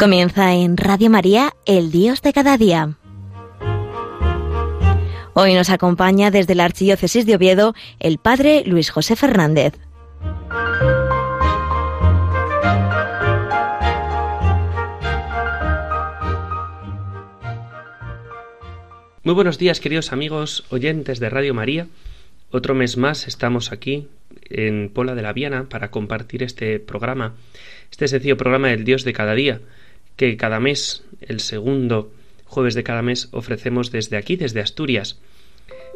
Comienza en Radio María, el Dios de cada día. Hoy nos acompaña desde la Archidiócesis de Oviedo el Padre Luis José Fernández. Muy buenos días, queridos amigos oyentes de Radio María. Otro mes más estamos aquí en Pola de la Viana para compartir este programa, este sencillo programa del Dios de cada día, que cada mes, el segundo jueves de cada mes, ofrecemos desde aquí, desde Asturias.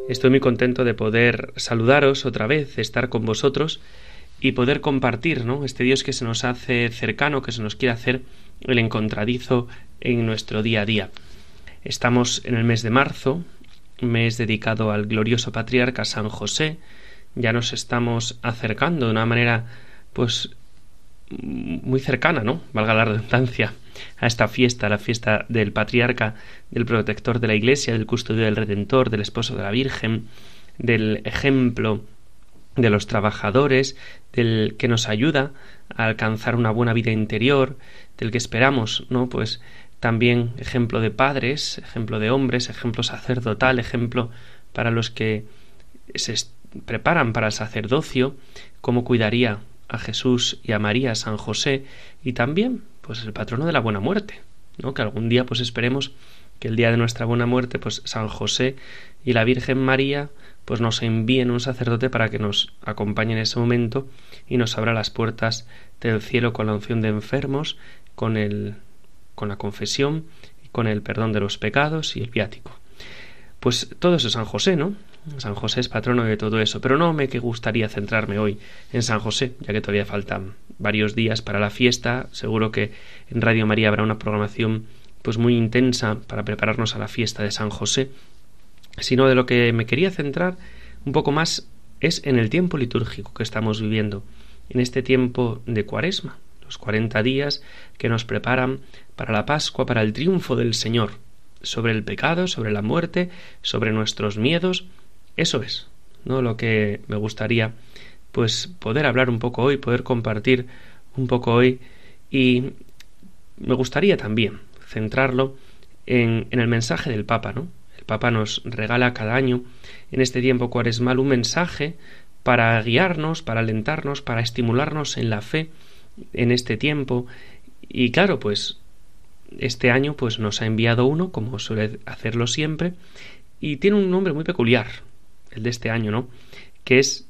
Estoy muy contento de poder saludaros otra vez, estar con vosotros y poder compartir. Este Dios que se nos hace cercano, que se nos quiere hacer el encontradizo en nuestro día a día. Estamos en el mes de marzo, mes dedicado al glorioso patriarca San José. Ya nos estamos acercando de una manera, pues, muy cercana, ¿no? Valga la redundancia, a esta fiesta, la fiesta del patriarca, del protector de la Iglesia, del custodio del Redentor, del esposo de la Virgen, del ejemplo de los trabajadores, del que nos ayuda a alcanzar una buena vida interior, del que esperamos, ¿no? Pues también ejemplo de padres, ejemplo de hombres, ejemplo sacerdotal, ejemplo para los que se preparan para el sacerdocio, cómo cuidaría a Jesús y a María, San José, y también pues el patrono de la buena muerte, ¿no? Que algún día pues esperemos que el día de nuestra buena muerte pues San José y la Virgen María pues nos envíen un sacerdote para que nos acompañe en ese momento y nos abra las puertas del cielo con la unción de enfermos, con el con la confesión y con el perdón de los pecados y el viático. Pues todo eso es San José, ¿no? San José es patrono de todo eso, pero no me gustaría centrarme hoy en San José, ya que todavía faltan varios días para la fiesta. Seguro que en Radio María habrá una programación pues muy intensa para prepararnos a la fiesta de San José, sino de lo que me quería centrar un poco más es en el tiempo litúrgico que estamos viviendo, en este tiempo de Cuaresma, los cuarenta días que nos preparan para la Pascua, para el triunfo del Señor sobre el pecado, sobre la muerte, sobre nuestros miedos eso es, ¿no? Lo que me gustaría pues poder hablar un poco hoy, poder compartir un poco hoy y me gustaría también centrarlo en, el mensaje del Papa, ¿no? El Papa nos regala cada año en este tiempo cuaresmal un mensaje para guiarnos, para alentarnos, para estimularnos en la fe en este tiempo y claro, pues este año pues nos ha enviado uno, como suele hacerlo siempre, y tiene un nombre muy peculiar, el de este año, ¿no? Que es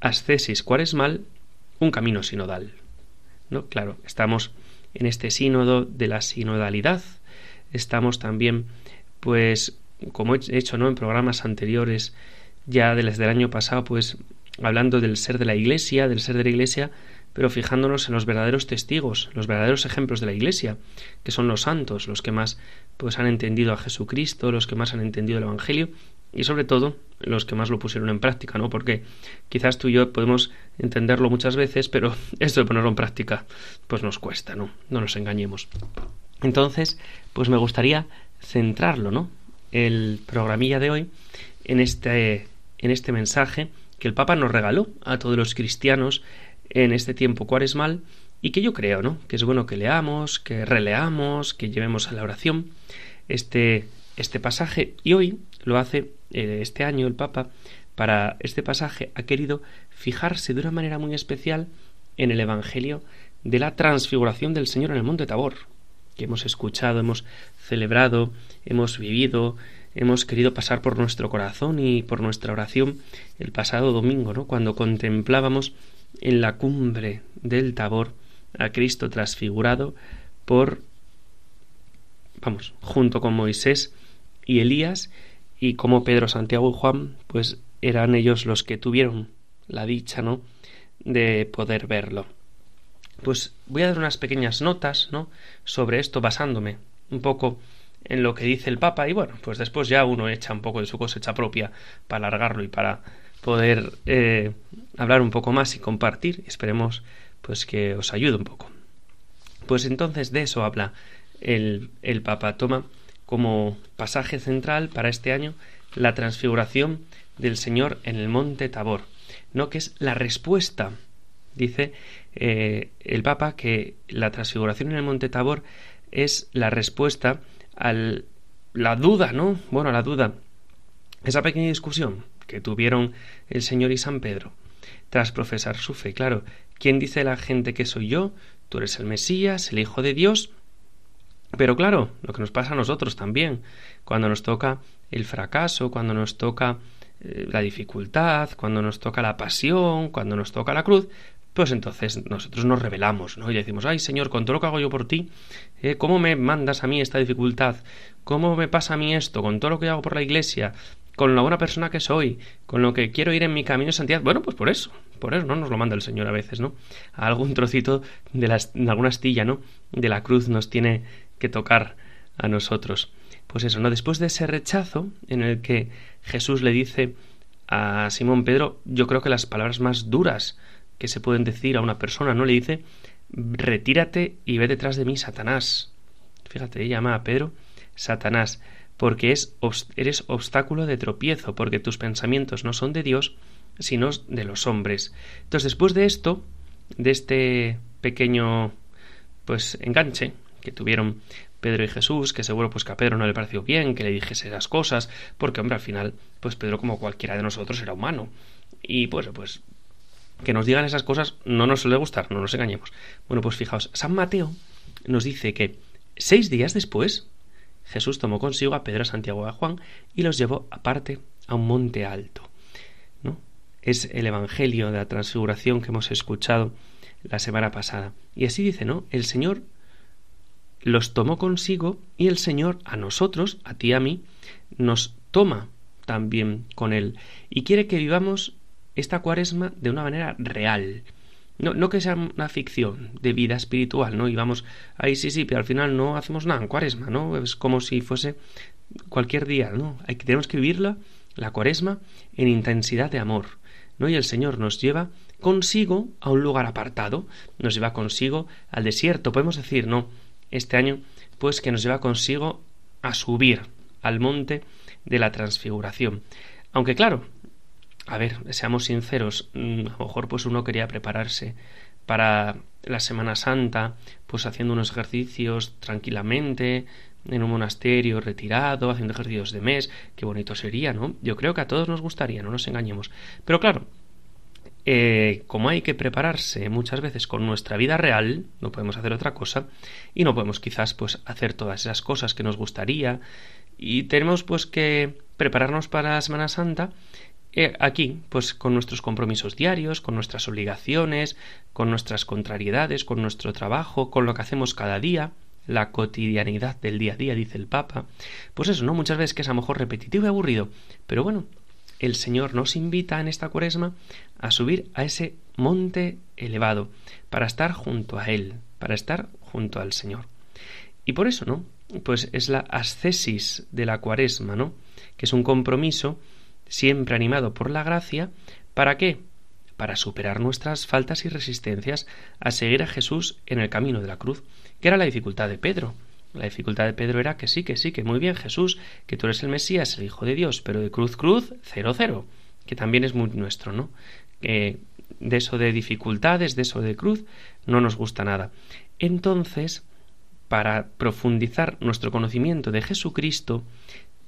ascesis cuaresmal, un camino sinodal. ¿No? Claro, estamos en este sínodo de la sinodalidad, estamos también, pues, como he hecho, ¿no? En programas anteriores, ya desde el año pasado, pues, hablando del ser de la Iglesia, del ser de la Iglesia, pero fijándonos en los verdaderos testigos, los verdaderos ejemplos de la Iglesia, que son los santos, los que más pues han entendido a Jesucristo, los que más han entendido el Evangelio y sobre todo los que más lo pusieron en práctica, ¿no? Porque quizás tú y yo podemos entenderlo muchas veces, pero esto de ponerlo en práctica pues nos cuesta, ¿no? No nos engañemos. Entonces, pues me gustaría centrarlo, ¿no? El programilla de hoy en este en este mensaje que el Papa nos regaló a todos los cristianos en este tiempo cuaresmal y que yo creo, ¿no? Que es bueno que leamos, que releamos, que llevemos a la oración este este pasaje y hoy lo hace eh, este año el Papa para este pasaje ha querido fijarse de una manera muy especial en el Evangelio de la transfiguración del Señor en el monte Tabor, que hemos escuchado, hemos celebrado, hemos vivido, hemos querido pasar por nuestro corazón y por nuestra oración el pasado domingo, ¿no? cuando contemplábamos en la cumbre del Tabor a Cristo transfigurado por vamos, junto con Moisés y Elías y como Pedro, Santiago y Juan, pues eran ellos los que tuvieron la dicha, ¿no? de poder verlo. Pues voy a dar unas pequeñas notas, ¿no? sobre esto basándome un poco en lo que dice el Papa y bueno, pues después ya uno echa un poco de su cosecha propia para alargarlo y para poder eh, hablar un poco más y compartir. Esperemos pues que os ayude un poco. Pues entonces de eso habla el, el Papa. Toma como pasaje central para este año la transfiguración del Señor en el monte Tabor, no que es la respuesta, dice eh, el Papa, que la transfiguración en el monte Tabor es la respuesta a la duda, ¿no? Bueno, la duda, esa pequeña discusión que tuvieron el Señor y San Pedro tras profesar su fe. Claro, ¿quién dice la gente que soy yo? Tú eres el Mesías, el Hijo de Dios. Pero claro, lo que nos pasa a nosotros también, cuando nos toca el fracaso, cuando nos toca eh, la dificultad, cuando nos toca la pasión, cuando nos toca la cruz, pues entonces nosotros nos revelamos, ¿no? Y decimos, ay Señor, con todo lo que hago yo por ti, eh, ¿cómo me mandas a mí esta dificultad? ¿Cómo me pasa a mí esto? Con todo lo que hago por la iglesia, con la buena persona que soy, con lo que quiero ir en mi camino de santidad. Bueno, pues por eso, por eso no nos lo manda el Señor a veces, ¿no? algún trocito de, la, de alguna astilla, ¿no? De la cruz nos tiene que tocar a nosotros. Pues eso, ¿no? Después de ese rechazo en el que Jesús le dice a Simón Pedro, yo creo que las palabras más duras que se pueden decir a una persona, ¿no? Le dice, retírate y ve detrás de mí, Satanás. Fíjate, llama a Pedro Satanás porque es, eres obstáculo de tropiezo, porque tus pensamientos no son de Dios, sino de los hombres. Entonces, después de esto, de este pequeño pues enganche que tuvieron Pedro y Jesús, que seguro pues que a Pedro no le pareció bien que le dijese esas cosas, porque hombre, al final, pues Pedro como cualquiera de nosotros era humano. Y pues, pues que nos digan esas cosas no nos suele gustar, no nos engañemos. Bueno, pues fijaos, San Mateo nos dice que seis días después, Jesús tomó consigo a Pedro, a Santiago y a Juan y los llevó aparte a un monte alto. ¿no? Es el Evangelio de la Transfiguración que hemos escuchado la semana pasada. Y así dice, ¿no? El Señor los tomó consigo y el Señor a nosotros, a ti y a mí, nos toma también con Él y quiere que vivamos esta cuaresma de una manera real, no, no que sea una ficción de vida espiritual, ¿no? Y vamos, ahí sí, sí, pero al final no hacemos nada en cuaresma, ¿no? Es como si fuese cualquier día, ¿no? Hay tenemos que vivirla, la cuaresma, en intensidad de amor, ¿no? Y el Señor nos lleva consigo a un lugar apartado, nos lleva consigo al desierto, podemos decir, ¿no? Este año, pues que nos lleva consigo a subir al monte de la transfiguración. Aunque claro, a ver, seamos sinceros, mm, a lo mejor pues uno quería prepararse para la Semana Santa, pues haciendo unos ejercicios tranquilamente, en un monasterio retirado, haciendo ejercicios de mes, qué bonito sería, ¿no? Yo creo que a todos nos gustaría, no nos engañemos. Pero claro, eh, como hay que prepararse muchas veces con nuestra vida real, no podemos hacer otra cosa, y no podemos quizás pues hacer todas esas cosas que nos gustaría, y tenemos pues que prepararnos para la Semana Santa eh, aquí, pues con nuestros compromisos diarios, con nuestras obligaciones, con nuestras contrariedades, con nuestro trabajo, con lo que hacemos cada día, la cotidianidad del día a día, dice el Papa. Pues eso, ¿no? Muchas veces que es a lo mejor repetitivo y aburrido, pero bueno, el Señor nos invita en esta cuaresma a subir a ese monte elevado, para estar junto a Él, para estar junto al Señor. Y por eso, ¿no? Pues es la ascesis de la cuaresma, ¿no? Que es un compromiso siempre animado por la gracia, ¿para qué? Para superar nuestras faltas y resistencias a seguir a Jesús en el camino de la cruz, que era la dificultad de Pedro. La dificultad de Pedro era que sí, que sí, que muy bien Jesús, que tú eres el Mesías, el Hijo de Dios, pero de cruz, cruz, cero, cero, que también es muy nuestro, ¿no? Que de eso de dificultades, de eso de cruz, no nos gusta nada. Entonces, para profundizar nuestro conocimiento de Jesucristo,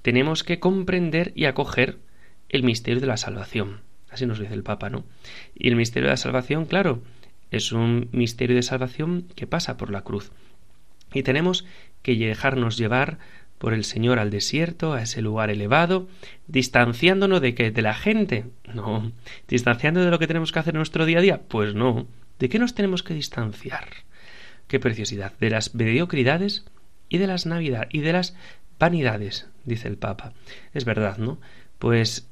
tenemos que comprender y acoger el misterio de la salvación. Así nos dice el Papa, ¿no? Y el misterio de la salvación, claro, es un misterio de salvación que pasa por la cruz. Y tenemos que dejarnos llevar por el Señor al desierto, a ese lugar elevado, distanciándonos de que de la gente, no, distanciándonos de lo que tenemos que hacer en nuestro día a día, pues no. ¿De qué nos tenemos que distanciar? Qué preciosidad, de las mediocridades y de las navidades y de las vanidades, dice el Papa. Es verdad, ¿no? Pues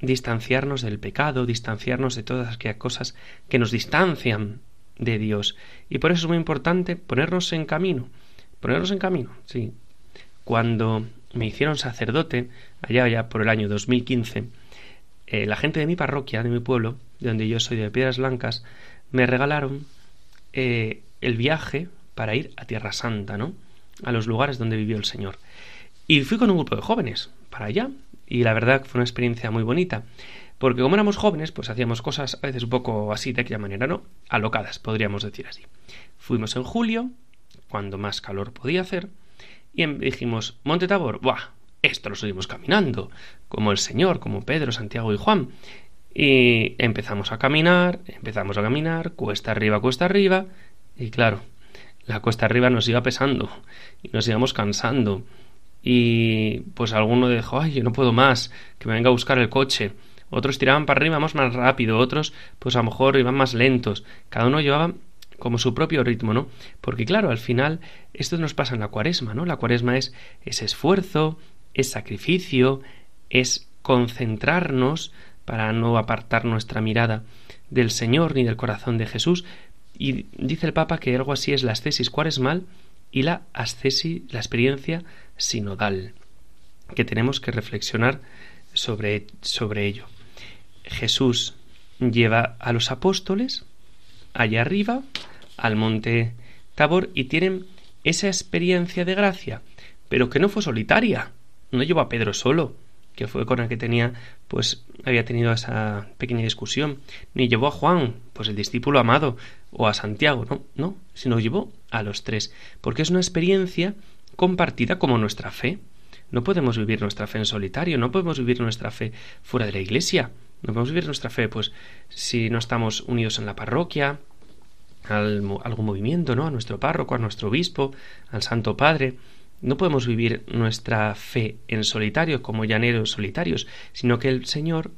distanciarnos del pecado, distanciarnos de todas aquellas cosas que nos distancian de Dios. Y por eso es muy importante ponernos en camino. Ponernos en camino, sí. Cuando me hicieron sacerdote, allá ya por el año 2015, eh, la gente de mi parroquia, de mi pueblo, de donde yo soy de Piedras Blancas, me regalaron eh, el viaje para ir a Tierra Santa, ¿no? A los lugares donde vivió el Señor. Y fui con un grupo de jóvenes para allá, y la verdad fue una experiencia muy bonita. Porque como éramos jóvenes, pues hacíamos cosas a veces un poco así, de aquella manera, ¿no? Alocadas, podríamos decir así. Fuimos en julio, cuando más calor podía hacer, y em, dijimos, Monte Tabor, ¡buah! Esto lo subimos caminando, como el Señor, como Pedro, Santiago y Juan. Y empezamos a caminar, empezamos a caminar, cuesta arriba, cuesta arriba, y claro, la cuesta arriba nos iba pesando, y nos íbamos cansando, y pues alguno dijo, ay, yo no puedo más, que me venga a buscar el coche. Otros tiraban para arriba, vamos más rápido, otros pues a lo mejor iban más lentos. Cada uno llevaba como su propio ritmo, ¿no? Porque claro, al final esto nos pasa en la cuaresma, ¿no? La cuaresma es ese esfuerzo, es sacrificio, es concentrarnos para no apartar nuestra mirada del Señor ni del corazón de Jesús. Y dice el Papa que algo así es la ascesis cuaresmal y la ascesis, la experiencia sinodal, que tenemos que reflexionar sobre, sobre ello. Jesús lleva a los apóstoles allá arriba, al monte Tabor, y tienen esa experiencia de gracia, pero que no fue solitaria. No llevó a Pedro solo, que fue con el que tenía, pues había tenido esa pequeña discusión, ni llevó a Juan, pues el discípulo amado, o a Santiago, no, no, sino llevó a los tres, porque es una experiencia compartida como nuestra fe. No podemos vivir nuestra fe en solitario, no podemos vivir nuestra fe fuera de la iglesia. No podemos vivir nuestra fe, pues, si no estamos unidos en la parroquia, al, algún movimiento, ¿no? A nuestro párroco, a nuestro obispo, al Santo Padre. No podemos vivir nuestra fe en solitario, como llaneros solitarios, sino que el Señor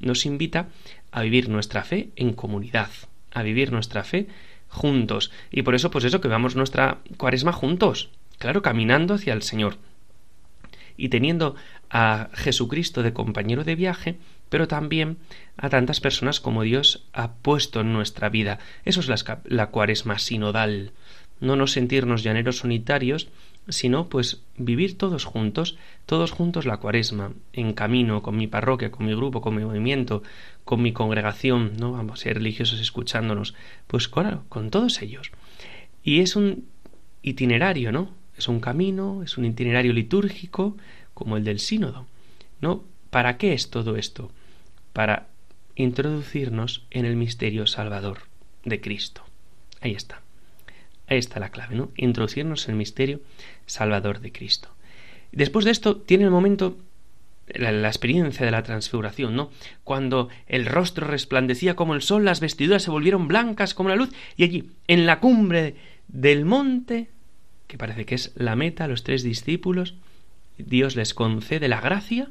nos invita a vivir nuestra fe en comunidad, a vivir nuestra fe juntos. Y por eso, pues eso, que vamos nuestra cuaresma juntos, claro, caminando hacia el Señor. Y teniendo a Jesucristo de compañero de viaje, pero también a tantas personas como Dios ha puesto en nuestra vida. Eso es la, cuaresma sinodal. No nos sentirnos llaneros unitarios, sino pues vivir todos juntos, todos juntos la cuaresma, en camino, con mi parroquia, con mi grupo, con mi movimiento, con mi congregación, ¿no? Vamos a ser religiosos escuchándonos, pues claro, con todos ellos. Y es un itinerario, ¿no? Es un camino, es un itinerario litúrgico como el del sínodo. ¿No? ¿Para qué es todo esto? Para introducirnos en el misterio salvador de Cristo. Ahí está. Ahí está la clave, ¿no? Introducirnos en el misterio salvador de Cristo. Después de esto tiene el momento la, experiencia de la transfiguración, ¿no? Cuando el rostro resplandecía como el sol, las vestiduras se volvieron blancas como la luz, y allí, en la cumbre del monte, que parece que es la meta, los tres discípulos, Dios les concede la gracia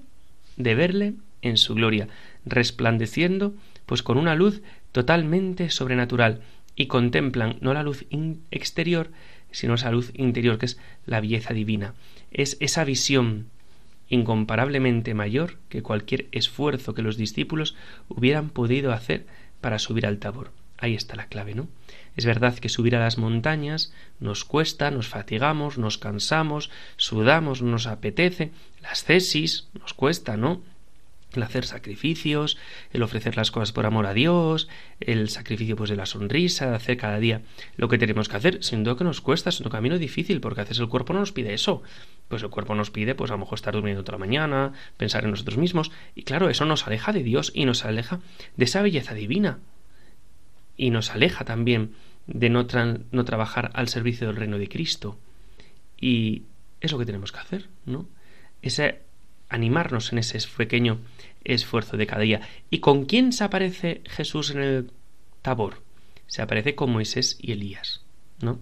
de verle en su gloria, resplandeciendo pues con una luz totalmente sobrenatural y contemplan no la luz exterior, sino esa luz interior que es la belleza divina. Es esa visión incomparablemente mayor que cualquier esfuerzo que los discípulos hubieran podido hacer para subir al tabor. Ahí está la clave, ¿no? Es verdad que subir a las montañas nos cuesta, nos fatigamos, nos cansamos, sudamos, nos apetece, las cesis nos cuesta, ¿no? El hacer sacrificios, el ofrecer las cosas por amor a Dios, el sacrificio pues de la sonrisa, de hacer cada día lo que tenemos que hacer, sin duda que nos cuesta, es un camino difícil, porque a veces el cuerpo no nos pide eso. Pues el cuerpo nos pide, pues a lo mejor estar durmiendo toda la mañana, pensar en nosotros mismos, y claro, eso nos aleja de Dios y nos aleja de esa belleza divina. Y nos aleja también de no, no trabajar al servicio del reino de Cristo. Y es lo que tenemos que hacer, ¿no? Ese animarnos en ese pequeño esfuerzo de cada día. ¿Y con quién se aparece Jesús en el tabor? Se aparece con Moisés y Elías, ¿no?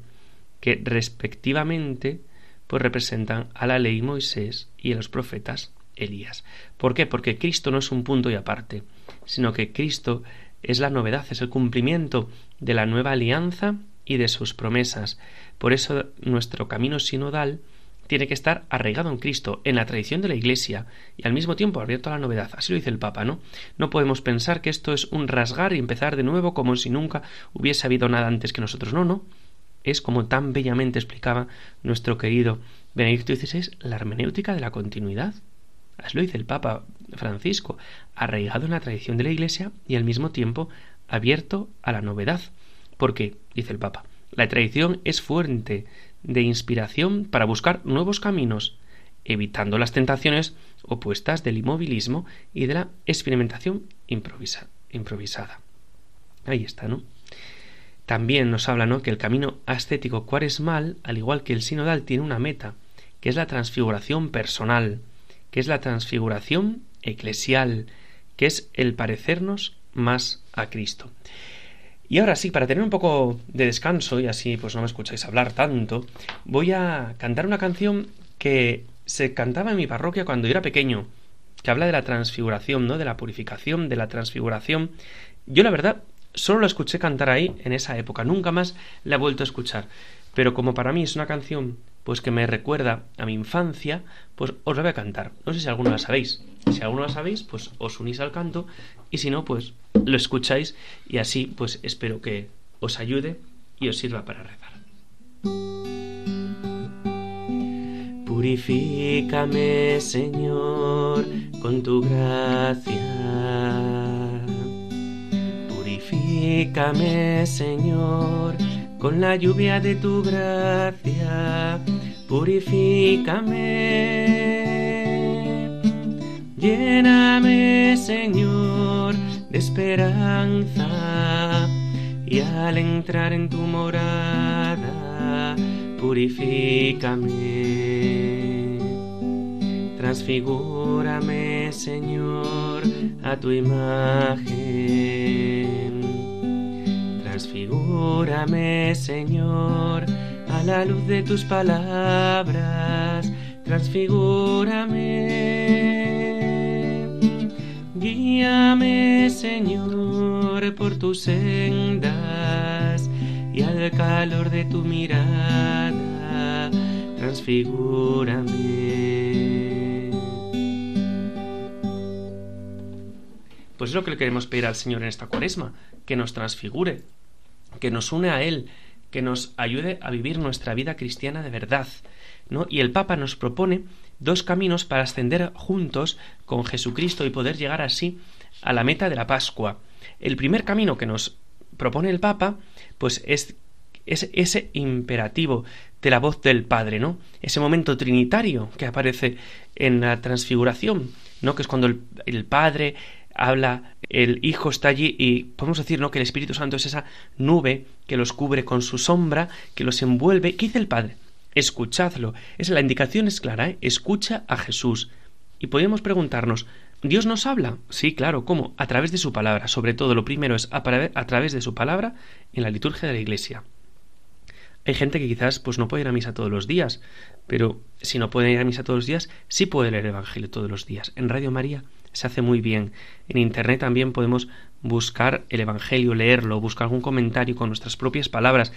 Que respectivamente pues representan a la ley Moisés y a los profetas Elías. ¿Por qué? Porque Cristo no es un punto y aparte, sino que Cristo es la novedad, es el cumplimiento de la nueva alianza y de sus promesas. Por eso nuestro camino sinodal tiene que estar arraigado en Cristo, en la tradición de la Iglesia, y al mismo tiempo abierto a la novedad. Así lo dice el Papa, ¿no? No podemos pensar que esto es un rasgar y empezar de nuevo como si nunca hubiese habido nada antes que nosotros. No, no. Es como tan bellamente explicaba nuestro querido Benedicto XVI, la hermenéutica de la continuidad. Así lo dice el Papa Francisco, arraigado en la tradición de la Iglesia y al mismo tiempo abierto a la novedad. Porque, dice el Papa, la tradición es fuente de inspiración para buscar nuevos caminos, evitando las tentaciones opuestas del inmovilismo y de la experimentación improvisada. Ahí está, ¿no? también nos habla ¿no? que el camino ascético cuaresmal, al igual que el sinodal, tiene una meta, que es la transfiguración personal, que es la transfiguración eclesial, que es el parecernos más a Cristo. Y ahora sí, para tener un poco de descanso y así pues no me escucháis hablar tanto, voy a cantar una canción que se cantaba en mi parroquia cuando yo era pequeño, que habla de la transfiguración, ¿no? De la purificación, de la transfiguración. Yo la verdad solo la escuché cantar ahí en esa época, nunca más la he vuelto a escuchar. Pero como para mí es una canción pues que me recuerda a mi infancia, pues os la voy a cantar. No sé si alguno la sabéis. Si alguno la sabéis, pues os unís al canto y si no, pues lo escucháis y así pues espero que os ayude y os sirva para rezar. Purifícame, Señor, con tu gracia. Purifícame, Señor, con la lluvia de tu gracia. Purifícame. Lléname, Señor, de esperanza y al entrar en tu morada, purifícame. Transfigúrame, Señor, a tu imagen. Transfigúrame, Señor, a la luz de tus palabras. Transfigúrame Guíame, Señor, por tus sendas y al calor de tu mirada, transfigúrame. Pues es lo que le queremos pedir al Señor en esta cuaresma, que nos transfigure, que nos une a Él, que nos ayude a vivir nuestra vida cristiana de verdad. ¿no? Y el Papa nos propone dos caminos para ascender juntos con Jesucristo y poder llegar así a la meta de la Pascua. El primer camino que nos propone el Papa, pues es, ese imperativo de la voz del Padre, ¿no? Ese momento trinitario que aparece en la transfiguración, ¿no? Que es cuando el, el Padre habla, el Hijo está allí y podemos decir, ¿no? Que el Espíritu Santo es esa nube que los cubre con su sombra, que los envuelve. ¿Qué dice el Padre? Escuchadlo. Es, la indicación es clara, ¿eh? escucha a Jesús. Y podemos preguntarnos, ¿Dios nos habla? Sí, claro, ¿cómo? A través de su palabra. Sobre todo, lo primero es a, a través de su palabra en la liturgia de la Iglesia. Hay gente que quizás pues no puede ir a misa todos los días, pero si no puede ir a misa todos los días, sí puede leer el Evangelio todos los días. En Radio María se hace muy bien. En Internet también podemos buscar el Evangelio, leerlo, buscar algún comentario con nuestras propias palabras.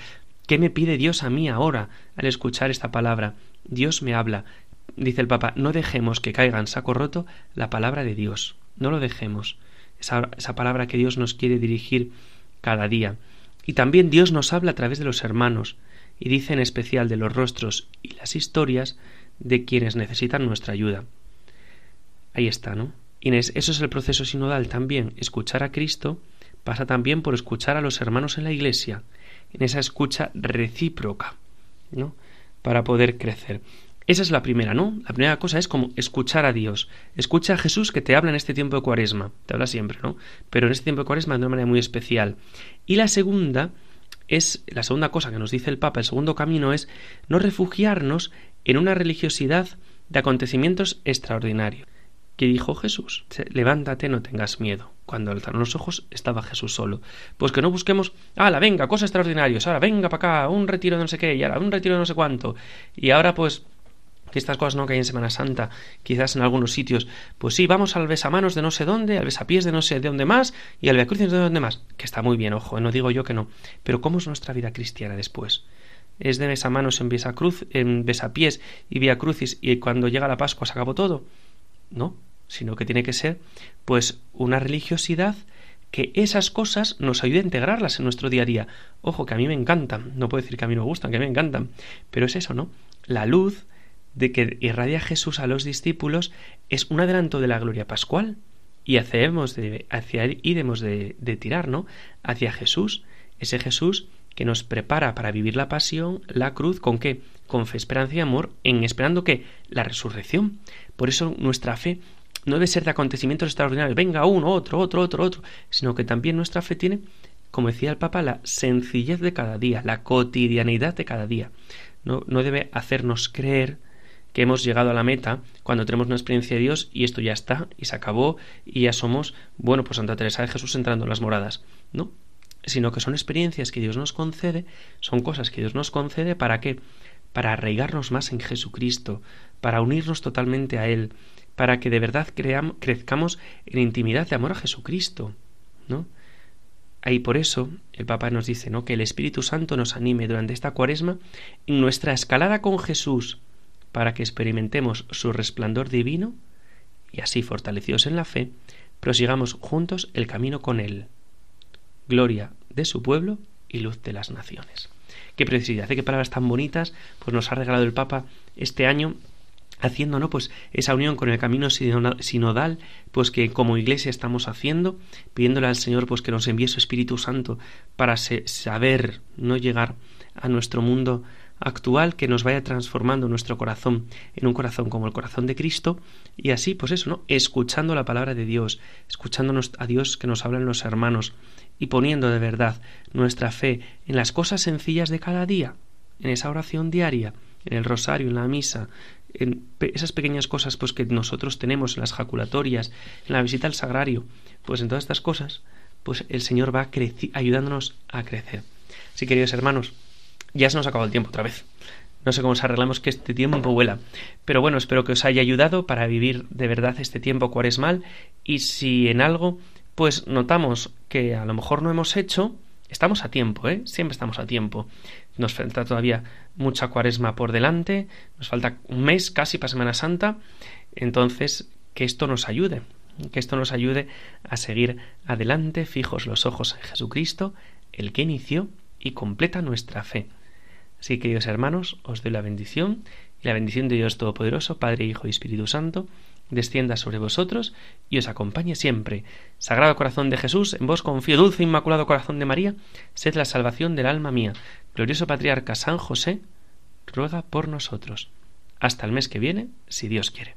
¿Qué me pide Dios a mí ahora al escuchar esta palabra? Dios me habla. Dice el Papa, no dejemos que caiga en saco roto la palabra de Dios. No lo dejemos. Esa, esa palabra que Dios nos quiere dirigir cada día. Y también Dios nos habla a través de los hermanos, y dice en especial de los rostros y las historias de quienes necesitan nuestra ayuda. Ahí está, ¿no? Y eso es el proceso sinodal también. Escuchar a Cristo pasa también por escuchar a los hermanos en la Iglesia, en esa escucha recíproca, ¿no? Para poder crecer. Esa es la primera, ¿no? La primera cosa es como escuchar a Dios. Escucha a Jesús que te habla en este tiempo de cuaresma. Te habla siempre, ¿no? Pero en este tiempo de cuaresma de una manera muy especial. Y la segunda es, la segunda cosa que nos dice el Papa, el segundo camino es no refugiarnos en una religiosidad de acontecimientos extraordinarios. ¿Qué dijo Jesús? Levántate, no tengas miedo. Cuando alzaron los ojos estaba Jesús solo. Pues que no busquemos, la venga, cosas extraordinarias, ahora venga para acá, un retiro de no sé qué, y ahora un retiro de no sé cuánto. Y ahora pues que estas cosas no hay en Semana Santa, quizás en algunos sitios, pues sí, vamos al besamanos de no sé dónde, al besapiés de no sé de dónde más, y al beacrucis de dónde más, que está muy bien, ojo, no digo yo que no, pero ¿cómo es nuestra vida cristiana después? ¿Es de besamanos en besacruz, en besapiés y vía crucis, y cuando llega la Pascua se acabó todo? No, sino que tiene que ser, pues, una religiosidad que esas cosas nos ayude a integrarlas en nuestro día a día. Ojo, que a mí me encantan, no puedo decir que a mí me gustan, que a mí me encantan, pero es eso, ¿no? La luz, de que irradia Jesús a los discípulos es un adelanto de la gloria pascual y hacemos de, hacia iremos de, de tirar, ¿no? Hacia Jesús, ese Jesús que nos prepara para vivir la pasión, la cruz, ¿con qué? Con fe, esperanza y amor, en esperando que la resurrección. Por eso nuestra fe no debe ser de acontecimientos extraordinarios, venga uno, otro, otro, otro, otro, sino que también nuestra fe tiene como decía el Papa, la sencillez de cada día, la cotidianidad de cada día. No, no debe hacernos creer que hemos llegado a la meta cuando tenemos una experiencia de Dios y esto ya está y se acabó y ya somos, bueno, pues Santa Teresa de Jesús entrando en las moradas. No, sino que son experiencias que Dios nos concede, son cosas que Dios nos concede para qué? Para arraigarnos más en Jesucristo, para unirnos totalmente a Él, para que de verdad crezcamos en intimidad de amor a Jesucristo, ¿no? Ahí por eso el Papa nos dice, ¿no? Que el Espíritu Santo nos anime durante esta cuaresma en nuestra escalada con Jesús, para que experimentemos su resplandor divino y así fortalecidos en la fe, prosigamos juntos el camino con Él. Gloria de su pueblo y luz de las naciones. Qué preciosidad, qué palabras tan bonitas, pues nos ha regalado el Papa este año haciendo ¿no? pues esa unión con el camino sinodal pues que como iglesia estamos haciendo pidiéndole al Señor pues que nos envíe su Espíritu Santo para saber no llegar a nuestro mundo actual que nos vaya transformando nuestro corazón en un corazón como el corazón de Cristo. Y así pues eso no escuchando la palabra de Dios escuchándonos a Dios que nos hablan los hermanos y poniendo de verdad nuestra fe en las cosas sencillas de cada día en esa oración diaria en el rosario en la misa en esas pequeñas cosas pues que nosotros tenemos en las jaculatorias, en la visita al sagrario, pues en todas estas cosas, pues el Señor va ayudándonos a crecer. Sí, queridos hermanos, ya se nos acabó el tiempo otra vez. No sé cómo se arreglamos que este tiempo vuela. Pero bueno, espero que os haya ayudado para vivir de verdad este tiempo cuaresmal. Y si en algo, pues notamos que a lo mejor no hemos hecho, estamos a tiempo, ¿eh? Siempre estamos a tiempo. Nos falta todavía mucha cuaresma por delante, nos falta un mes casi para Semana Santa, entonces que esto nos ayude, que esto nos ayude a seguir adelante, fijos los ojos en Jesucristo, el que inició y completa nuestra fe. Así, queridos hermanos, os doy la bendición y la bendición de Dios Todopoderoso, Padre, Hijo y Espíritu Santo, descienda sobre vosotros y os acompañe siempre. Sagrado Corazón de Jesús, en vos confío, dulce e Inmaculado Corazón de María, sed la salvación del alma mía. Glorioso Patriarca San José, ruega por nosotros. Hasta el mes que viene, si Dios quiere.